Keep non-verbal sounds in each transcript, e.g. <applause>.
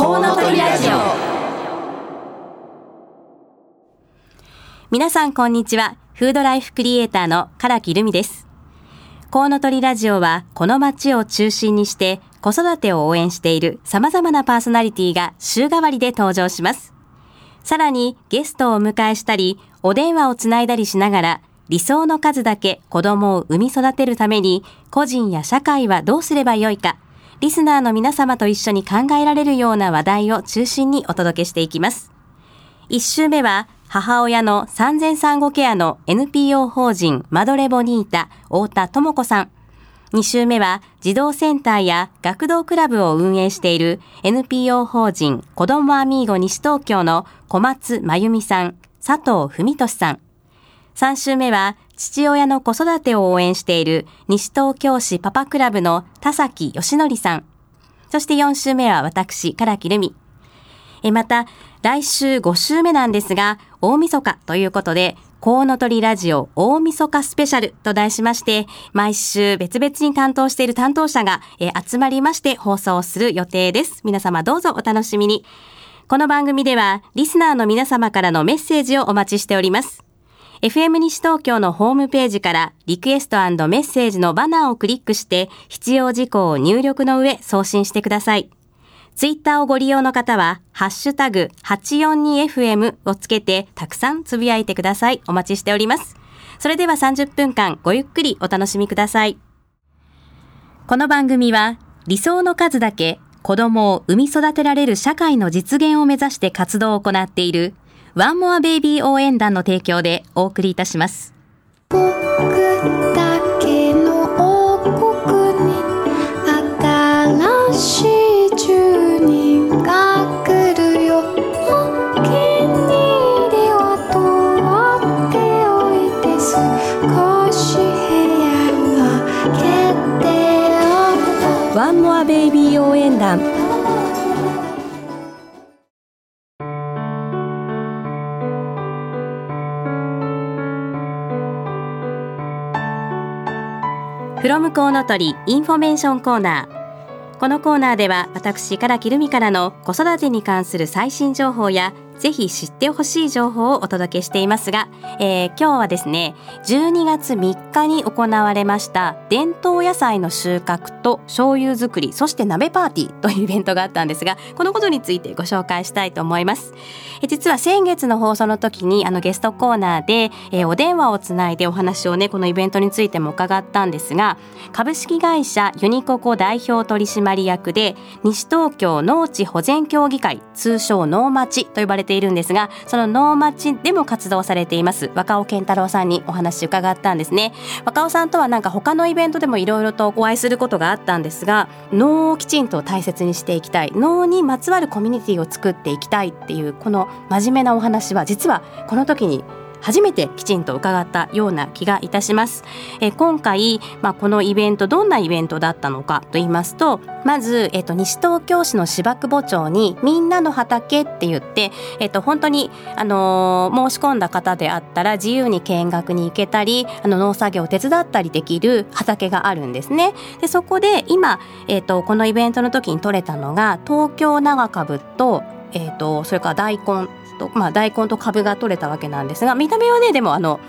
コウノトリラジオ。皆さんこんにちは。フードライフクリエイターの唐木留美です。コウノトリラジオはこの街を中心にして子育てを応援している様々なパーソナリティが週替わりで登場します。さらにゲストをお迎えしたりお電話をつないだりしながら理想の数だけ子供を産み育てるために個人や社会はどうすればよいかリスナーの皆様と一緒に考えられるような話題を中心にお届けしていきます。一週目は、母親の産前産後ケアの NPO 法人マドレボニータ太田智子さん。二週目は児童センターや学童クラブを運営している NPO 法人子どもアミーゴ西東京の小松真由美さん、佐藤文俊さん。3週目は父親の子育てを応援している西東京市パパクラブの田崎義則さん。そして4週目は私、唐木留美。え、また、来週5週目なんですが、大晦日ということで、コウノトリラジオ大晦日スペシャルと題しまして、毎週別々に担当している担当者が、え集まりまして放送する予定です。皆様どうぞお楽しみに。この番組では、リスナーの皆様からのメッセージをお待ちしております。FM 西東京のホームページからリクエストメッセージのバナーをクリックして必要事項を入力の上送信してください。ツイッターをご利用の方は、ハッシュタグ 842FM をつけてたくさんつぶやいてください。お待ちしております。それでは30分間ごゆっくりお楽しみください。この番組は理想の数だけ子供を産み育てられる社会の実現を目指して活動を行っているワンモアベイビー応援団の提供でお送りいたします。僕だけの王国に新しいフロムこうのとりインフォメーションコーナー。このコーナーでは私からきるみからの子育てに関する最新情報やぜひ知ってほしい情報をお届けしていますが、えー、今日はですね12月3日に行われました伝統野菜の収穫と醤油作りそして鍋パーティーというイベントがあったんですがこのことについてご紹介したいと思います。え実は先月の放送の時にあのゲストコーナーで、えー、お電話をつないでお話をねこのイベントについても伺ったんですが株式会社ユニココ代表取締役で西東京農地保全協議会通称農町と呼ばれてているんですがその能町でも活動されています若尾健太郎さんにお話伺ったんですね。若尾さんとはなんか他のイベントでもいろいろとお会いすることがあったんですが能をきちんと大切にしていきたい能にまつわるコミュニティを作っていきたいっていうこの真面目なお話は実はこの時に初めてきちんと伺ったような気がいたします。え今回、まあ、このイベントどんなイベントだったのかと言いますとまず、えっと、西東京市の芝久保町にみんなの畑って言って、えっと、本当に、あのー、申し込んだ方であったら自由に見学に行けたりあの農作業を手伝ったりできる畑があるんですね。でそこで今、えっと、このイベントの時に取れたのが東京長株とえーと、それから大根と、まあ、大根と株が取れたわけなんですが見た目はねでもあの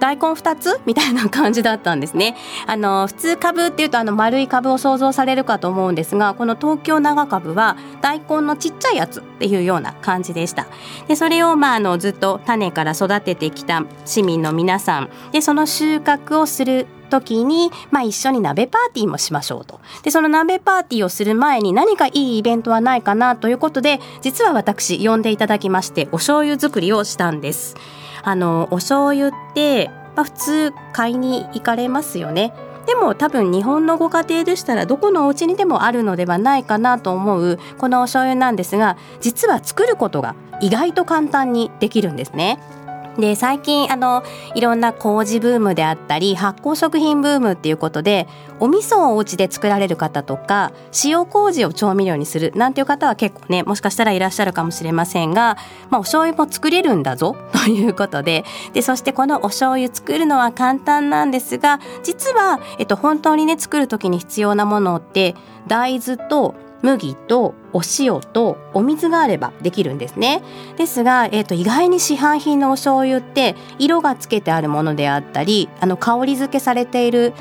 大根2つみたいな感じだったんですね。あの普通株っていうとあの丸い株を想像されるかと思うんですがこの東京長株は大根のちっちゃいやつっていうような感じでした。でそれをまああのずっと種から育ててきた市民の皆さんでその収穫をする時に、まあ、一緒に鍋パーティーもしましょうと。で、その鍋パーティーをする前に何かいいイベントはないかなということで、実は私呼んでいただきまして、お醤油作りをしたんです。あの、お醤油って、まあ、普通買いに行かれますよね。でも多分日本のご家庭でしたらどこのお家にでもあるのではないかなと思うこのお醤油なんですが実は作ることが意外と簡単にできるんですね。で最近あのいろんな麹ブームであったり発酵食品ブームっていうことでお味噌をお家で作られる方とか塩麹を調味料にするなんていう方は結構ねもしかしたらいらっしゃるかもしれませんが、まあ、お醤油も作れるんだぞ <laughs> ということででそしてこのお醤油作るのは簡単なんですが実は、えっと、本当にね作る時に必要なものって大豆と麦とお塩とお水があればできるんですね。ですが、えーと、意外に市販品のお醤油って色がつけてあるものであったりあの香り付けされている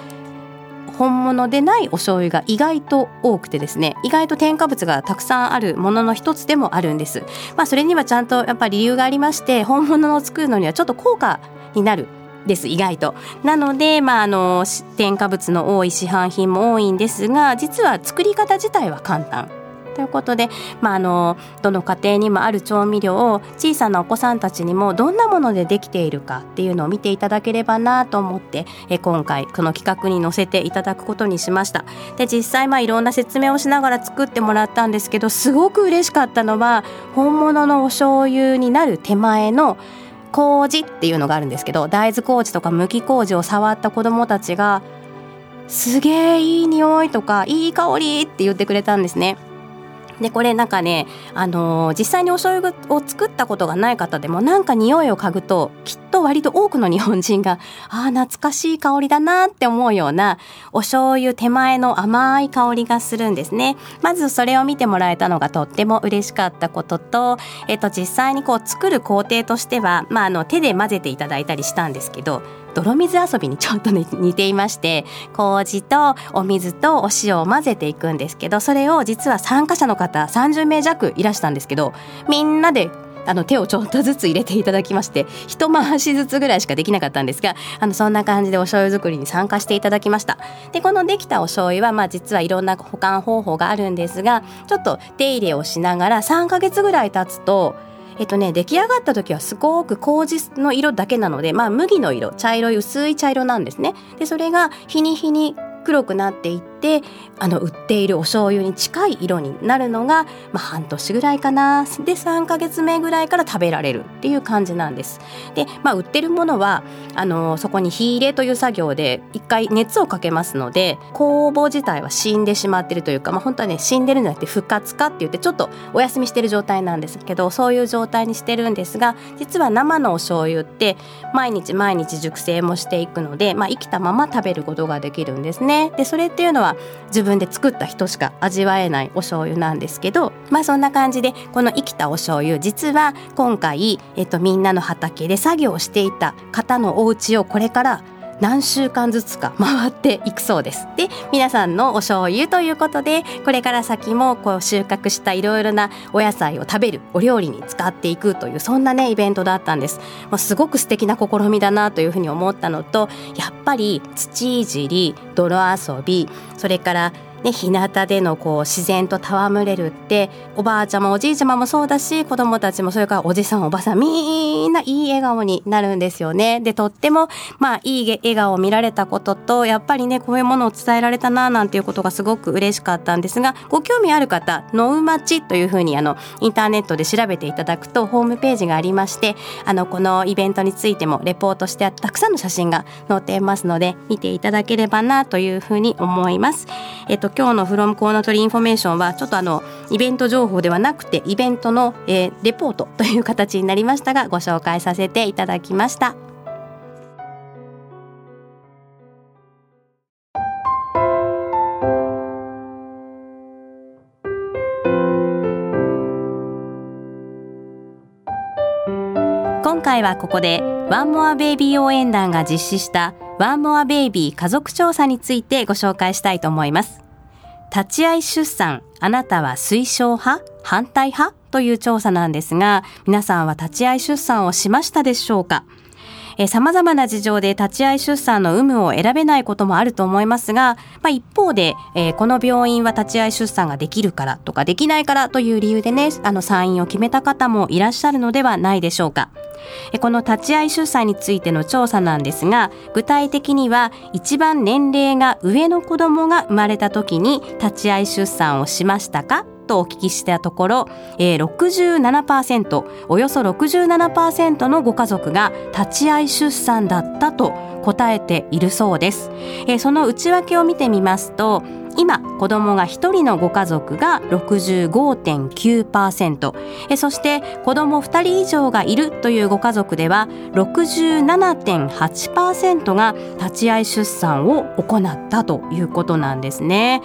本物でないお醤油が意外と多くてですね。意外と添加物がたくさんあるものの一つでもあるんです。まあそれにはちゃんとやっぱり理由がありまして本物を作るのにはちょっと高価になるです。意外と。なので、まあ、あの添加物の多い市販品も多いんですが実は作り方自体は簡単。ということで、まあ、あのどの家庭にもある調味料を小さなお子さんたちにもどんなものでできているかっていうのを見ていただければなと思ってえ今回この企画に載せていただくことにしましたで実際まあいろんな説明をしながら作ってもらったんですけどすごく嬉しかったのは本物のお醤油になる手前の麹っていうのがあるんですけど大豆麹とか麦麹を触った子どもたちがすげえいい匂いとかいい香りって言ってくれたんですね。でこれなんかね、あのー、実際にお醤油を作ったことがない方でもなんか匂いを嗅ぐときっと割と多くの日本人がああ懐かしい香りだなって思うようなお醤油手前の甘い香りがするんですね。まずそれを見てもらえたのがとっても嬉しかったことと、えっと、実際にこう作る工程としては、まあ、あの手で混ぜていただいたりしたんですけど泥水遊びにちょっと、ね、似ていまして麹とお水とお塩を混ぜていくんですけどそれを実は参加者の方30名弱いらしたんですけどみんなであの手をちょっとずつ入れていただきまして一回しずつぐらいしかできなかったんですがあのそんな感じでお醤油作りに参加していただきました。でこのできたお醤油はまあ実はいろんな保管方法があるんですがちょっと手入れをしながら3ヶ月ぐらい経つとえっとね出来上がった時はすごく麹の色だけなのでまあ麦の色茶色い薄い茶色なんですね。でそれが日に日に黒くなっていってあの売っているお醤油に近い色になるのが、まあ、半年ぐらいかなで3ヶ月目ぐらいから食べられるっていう感じなんです。で、まあ、売ってるものはあのそこに火入れという作業で一回熱をかけますので酵母自体は死んでしまってるというか、まあ、本当はね死んでるんじゃなくて不活化って言ってちょっとお休みしてる状態なんですけどそういう状態にしてるんですが実は生のお醤油って毎日毎日熟成もしていくので、まあ、生きたまま食べることができるんですね。でそれっていうのは自分で作った人しか味わえないお醤油なんですけどまあそんな感じでこの生きたお醤油実は今回、えっと、みんなの畑で作業していた方のお家をこれから何週間ずつか回っていくそうです。で皆さんのお醤油ということでこれから先もこう収穫したいろいろなお野菜を食べるお料理に使っていくというそんなねイベントだったんです。まあ、すごく素敵な試みだなというふうに思ったのとやっぱり土いじり泥遊びそれからね、日向でのこう自然と戯れるっておばあちゃまおじいちゃまもそうだし子供たちもそれからおじさんおばさんみんないい笑顔になるんですよね。でとってもまあいい笑顔を見られたこととやっぱりねこういうものを伝えられたななんていうことがすごく嬉しかったんですがご興味ある方「のうまち」というふうにあのインターネットで調べていただくとホームページがありましてあのこのイベントについてもレポートしてたくさんの写真が載っていますので見ていただければなというふうに思います。えっと今日のフロムこうのとりインフォメーションはちょっとあのイベント情報ではなくてイベントの、えー、レポートという形になりましたがご紹介させていただきました。今回はここでワンモアベイビー応援団が実施したワンモアベイビー家族調査についてご紹介したいと思います。立ち会い出産、あなたは推奨派反対派という調査なんですが、皆さんは立ち会い出産をしましたでしょうか？えー、様々な事情で立ち会い出産の有無を選べないこともあると思いますが、まあ、一方で、えー、この病院は立ち会い出産ができるからとかできないからという理由でね、あの、産院を決めた方もいらっしゃるのではないでしょうか。この立ち会い出産についての調査なんですが具体的には一番年齢が上の子供が生まれた時に立ち会い出産をしましたかとお聞きしたところ、えー、67%およそ67%のご家族が立ち会い出産だったと答えているそうです、えー、その内訳を見てみますと今子供が1人のご家族が65.9%そして子供2人以上がいるというご家族では67.8%が立ち会い出産を行ったということなんですね。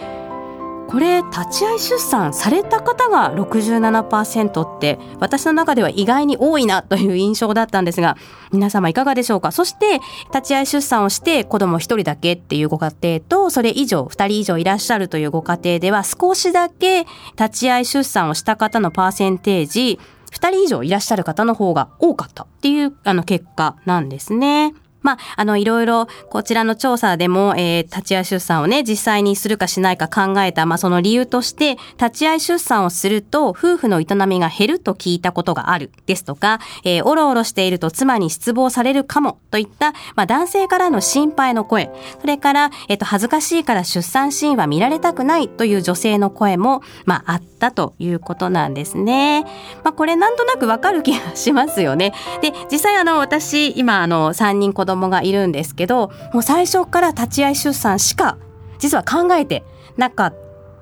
これ立ち会い出産された方が67%って私の中では意外に多いなという印象だったんですが皆様いかがでしょうか？そして立ち会い出産をして子供1人だけっていうご家庭とそれ以上2人以上いらっしゃるというご家庭では少しだけ立ち会い出産をした方のパーセンテージ2人以上いらっしゃる方の方が多かったっていうあの結果なんですね。まあ、あの、いろいろ、こちらの調査でも、えー、立ち会い出産をね、実際にするかしないか考えた、まあ、その理由として、立ち会い出産をすると、夫婦の営みが減ると聞いたことがある、ですとか、えー、おろおろしていると妻に失望されるかも、といった、まあ、男性からの心配の声、それから、えっ、ー、と、恥ずかしいから出産シーンは見られたくないという女性の声も、まあ、あったということなんですね。まあ、これなんとなくわかる気がしますよね。で、実際あの、私、今、あの、3人子供供がいるんですけどもう最初から立ち会い出産しか実は考えてなかっ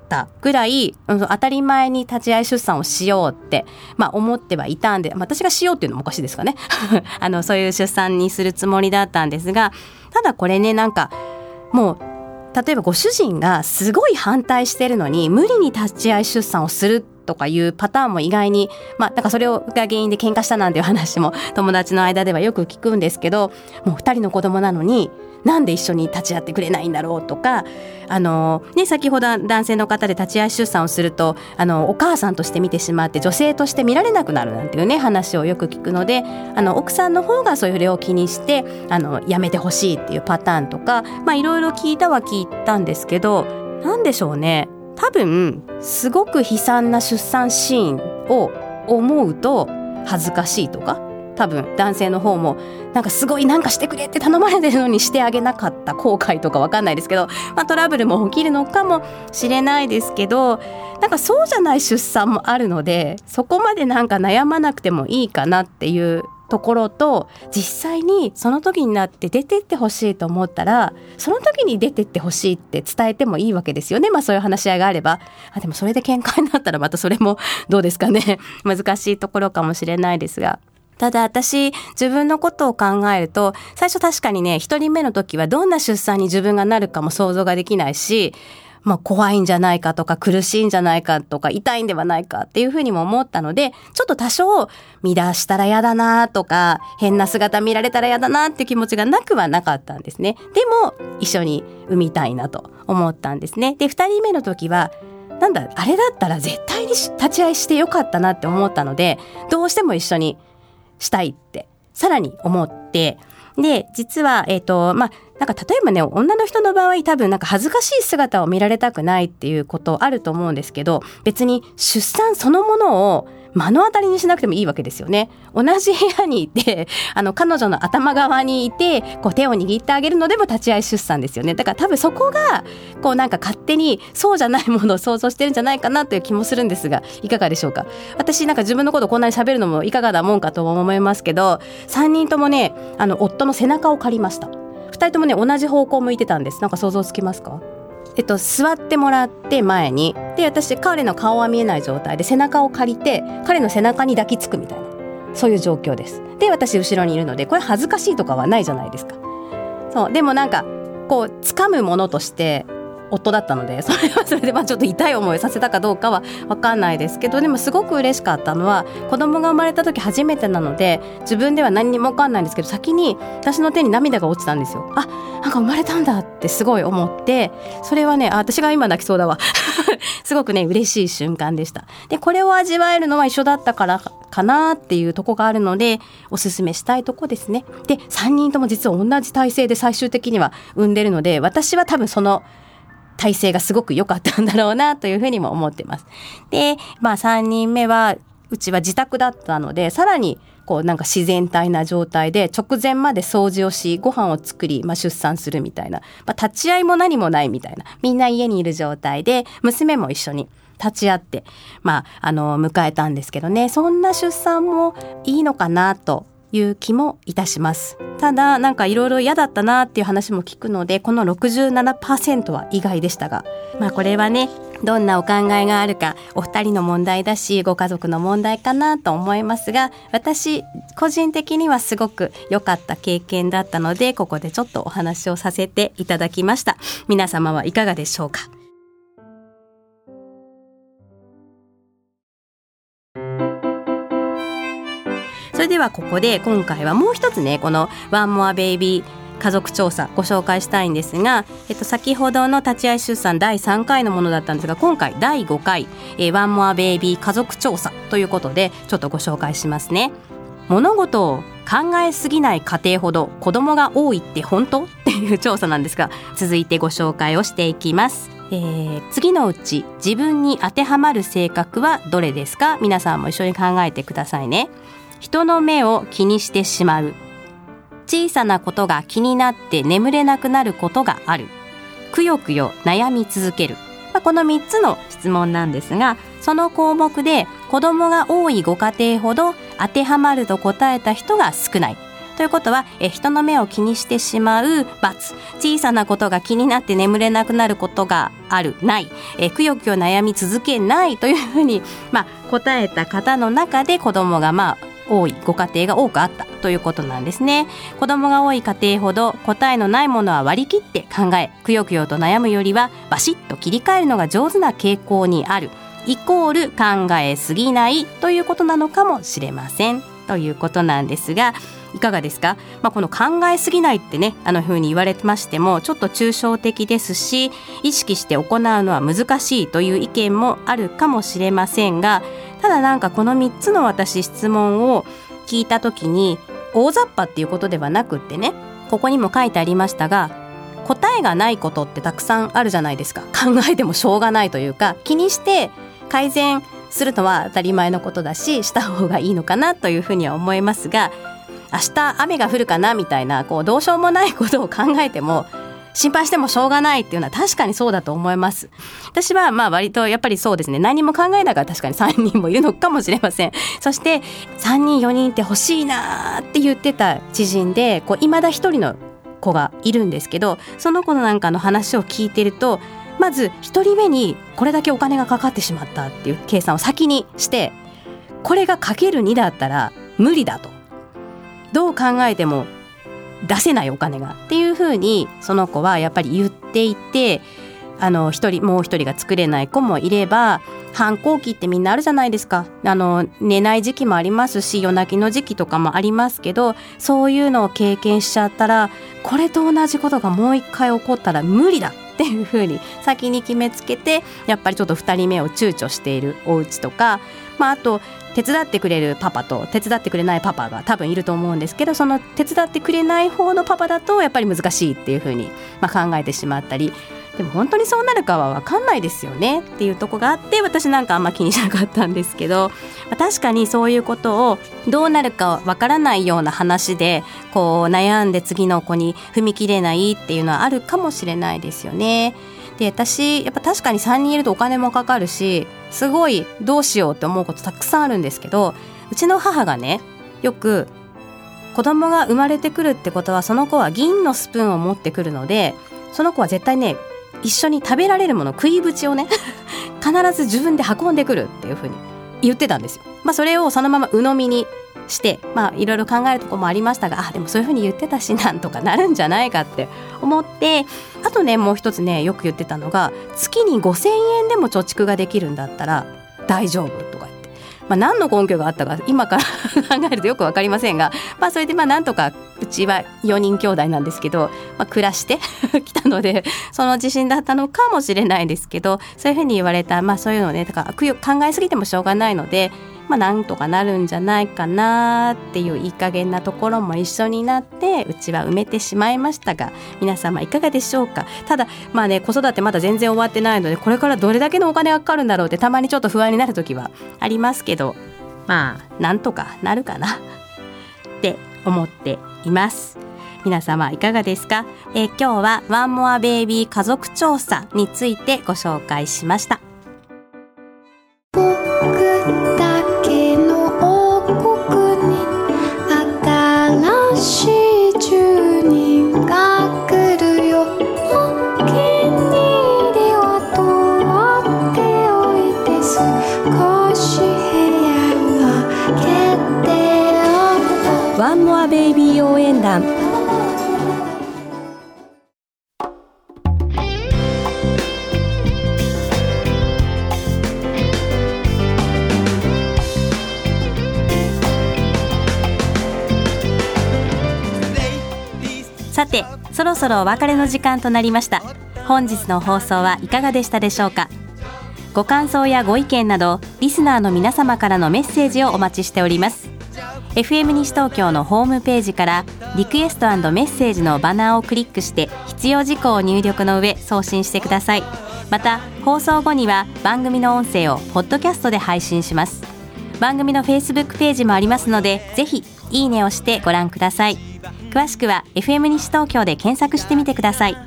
たぐらい、うん、当たり前に立ち会い出産をしようって、まあ、思ってはいたんで、私がしようっていうのもおかしいですかね。<laughs> あのそういう出産にするつもりだったんですがただこれねなんかもう例えばご主人がすごい反対してるのに無理に立ち会い出産をするとかいうパターンも意外にまあなんかそれが原因で喧嘩したなんていう話も友達の間ではよく聞くんですけどもう2人の子供なのになんで一緒に立ち会ってくれないんだろうとかあの、ね、先ほど男性の方で立ち会い出産をするとあのお母さんとして見てしまって女性として見られなくなるなんていうね話をよく聞くのであの奥さんの方がそれを気にしてあのやめてほしいっていうパターンとかいろいろ聞いたは聞いたんですけど何でしょうね。多分すごく悲惨な出産シーンを思うと恥ずかしいとか多分男性の方もなんかすごいなんかしてくれって頼まれてるのにしてあげなかった後悔とかわかんないですけど、<laughs> まあ、トラブルも起きるのかもしれないですけどなんかそうじゃない出産もあるのでそこまでなんか悩まなくてもいいかなっていうところと実際にその時になって出てってほしいと思ったらその時に出てってほしいって伝えてもいいわけですよね。まあそういう話し合いがあれば。あでもそれで喧嘩になったらまたそれもどうですかね。<laughs> 難しいところかもしれないですが。ただ私自分のことを考えると最初確かにね一人目の時はどんな出産に自分がなるかも想像ができないしまあ、怖いんじゃないかとか苦しいんじゃないかとか痛いんではないかっていうふうにも思ったのでちょっと多少乱したら嫌だなとか変な姿見られたら嫌だなっていう気持ちがなくはなかったんですね。でも一緒に産みたいなと思ったんですね。で2人目の時はなんだあれだったら絶対に立ち会いしてよかったなって思ったのでどうしても一緒にしたいってさらに思ってで実はえっ、ー、とまあなんか例えばね女の人の場合多分なんか恥ずかしい姿を見られたくないっていうことあると思うんですけど別に出産そのものを目の当たりにしなくてもいいわけですよね。同じ部屋にいて、<laughs> あの、彼女の頭側にいて、こう手を握ってあげるのでも立ち会い出産ですよね。だから多分そこが、こうなんか勝手にそうじゃないものを想像してるんじゃないかなという気もするんですが、いかがでしょうか？私なんか自分のことこんなに喋るのもいかがなもんかと思いますけど、3人ともね、あの、夫の背中を借りました。2人ともね同じ方向向いてたんですなんか想像つきますか？えっと、座ってもらって前にで私彼の顔は見えない状態で背中を借りて彼の背中に抱きつくみたいなそういう状況です。で私後ろにいるのでこれ恥ずかしいとかはないじゃないですか。そうでもなんかこう掴むものとして夫だったので <laughs> それはそれでまあちょっと痛い思いさせたかどうかは分かんないですけどでもすごく嬉しかったのは子供が生まれた時初めてなので自分では何にも分かんないんですけど先に私の手に涙が落ちたんですよ。あなんか生まれたんだってすごい思ってそれはねあ私が今泣きそうだわ。<laughs> すごくね嬉しい瞬間でした。でこれを味わえるのは一緒だったからかなっていうとこがあるのでおすすめしたいとこですね。で3人とも実は同じ体制で最終的には産んでるので私は多分その体制がすごく良かったんだろうなというふうにも思ってます。で、まあ3人目は、うちは自宅だったので、さらにこうなんか自然体な状態で直前まで掃除をしご飯を作り、まあ、出産するみたいな、まあ、立ち会いも何もないみたいな。みんな家にいる状態で娘も一緒に立ち会って、まあ、あの迎えたんですけどね。そんな出産もいいのかなという気もいたします。ただなんかいろいろ嫌だったなっていう話も聞くのでこの67%は意外でしたがまあこれはねどんなお考えがあるかお二人の問題だしご家族の問題かなと思いますが私個人的にはすごく良かった経験だったのでここでちょっとお話をさせていただきました。皆様はいかがでしょうか？はここで今回はもう一つねこの「ワンモアベイビー家族調査ご紹介したいんですが、えっと、先ほどの立ち会い出産第3回のものだったんですが今回第5回「えー、ワンモアベイビー家族調査」ということでちょっとご紹介しますね。物事を考えすぎない家庭ほど子供が多いって本当？<laughs> っていう調査なんですが続いてご紹介をしていきます。えー、次のうち自分に当てはまる性格はどれですか？皆さんも一緒に考えてくださいね人の目を気にしてしまう。小さなことが気になって眠れなくなることがある。くよくよ悩み続ける、まあ、この3つの質問なんですがその項目で子供が多いご家庭ほど当てはまると答えた人が少ない。ということはえ人の目を気にしてしまう×小さなことが気になって眠れなくなることがある。ない。えくよくよ悩み続けないというふうに、まあ、答えた方の中で子供がまあ多いご家庭が多くあったということなんですね。子供が多い家庭ほど答えのないものは割り切って考えくよくよと悩むよりはバシッと切り替えるのが上手な傾向にある。イコール考えすぎないということなのかもしれません。ということなんですがいかがですか、まあ、この考えすぎないってねあの風に言われてましてもちょっと抽象的ですし意識して行うのは難しいという意見もあるかもしれませんがただなんかこの3つの私質問を聞いた時に大雑把っていうことではなくってねここにも書いてありましたが答えがないことってたくさんあるじゃないですか。<laughs> 考えてもしょうがないというか気にして改善するのは当たり前のことだしした方がいいのかなというふうには思いますが明日雨が降るかなみたいなこうどうしようもないことを考えても心配してもしょうがないっていうのは確かにそうだと思います。私はまあ割とやっぱりそうですね。何も考えながら確かに3人もいるのかもしれません。そして3人4人って欲しいなって言ってた知人でこう未だ1人の子がいるんですけどその子のなんかの話を聞いてるとまず1人目にこれだけお金がかかってしまったっていう計算を先にしてこれがかける2だったら無理だと。どう考えても出せないお金がっていうふうにその子はやっぱり言っていてあの一人もう一人が作れない子もいれば反抗期ってみんなあるじゃないですか。あの寝ない時期もありますし夜泣きの時期とかもありますけどそういうのを経験しちゃったらこれと同じことがもう一回起こったら無理だっていうふうに先に決めつけてやっぱりちょっと2人目を躊躇しているお家とか、まあ、あと手伝ってくれるパパと手伝ってくれないパパが多分いると思うんですけどその手伝ってくれない方のパパだとやっぱり難しいっていうふうに、まあ、考えてしまったりでも本当にそうなるかは分かんないですよねっていうとこがあって私なんかあんま気にしなかったんですけど、まあ、確かにそういうことをどうなるか分からないような話でこう悩んで次の子に踏み切れないっていうのはあるかもしれないですよね。で私やっぱ確かに3人いるとお金もかかるしすごいどうしようって思うことたくさんあるんですけどうちの母がねよく子供が生まれてくるってことはその子は銀のスプーンを持ってくるのでその子は絶対ね一緒に食べられるもの食いぶちをね <laughs> 必ず自分で運んでくるっていうふうに言ってたんですよ。まあ、それをそのまま鵜呑みにしてまあいろいろ考えるとこもありましたがあでもそういうふうに言ってたしなんとかなるんじゃないかって思ってあとねもう一つねよく言ってたのが月に5,000円でも貯蓄ができるんだったら大丈夫とか言って。まあ、何の根拠があったか今から <laughs> 考えるとよく分かりませんが、まあ、それでまあなんとかうちは4人兄弟なんですけど、まあ、暮らして <laughs> きたのでその自信だったのかもしれないですけどそういうふうに言われた、まあ、そういうのねだから考えすぎてもしょうがないのでまあ、なんとかなるんじゃないかなっていういい加減なところも一緒になってうちは埋めてしまいましたが皆様いかがでしょうか？ただまあね子育てまだ全然終わってないのでこれからどれだけのお金がかかるんだろうってたまにちょっと不安になる時はありますけどまあなんとかなるかな？って思っています。皆様いかがですか、え今日はワンモアベイビー家族調査についてご紹介しました。さてそろそろお別れの時間となりました。本日の放送はいかがでしたでしょうか？ご感想やご意見などリスナーの皆様からのメッセージをお待ちしております。FM 西東京のホームページからリクエストメッセージのバナーをクリックして必要事項を入力の上送信してください。また放送後には番組の音声をポッドキャストで配信します。番組の Facebook ページもありますのでぜひいいねをしてご覧ください。詳しくは FM 西東京で検索してみてください。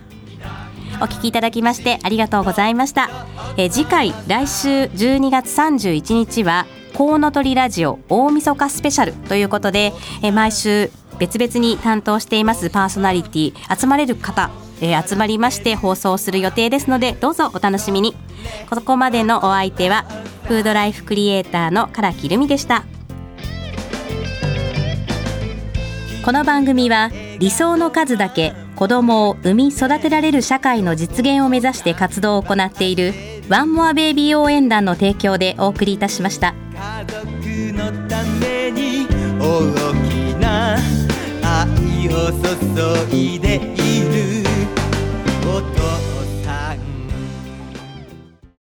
お聞きいただきましてありがとうございました。え次回来週12月31日はコウノトリラジオ大晦日スペシャルということでえ毎週別々に担当していますパーソナリティ集まれる方えー、集まりまして放送する予定ですのでどうぞお楽しみに。ここまでのお相手はフードライフクリエイターの唐木留美でした。この番組は理想の数だけ子供を産み育てられる社会の実現を目指して活動を行っているワンモアベイビー応援団の提供でお送りいたしました。家族のために大きな愛を注いで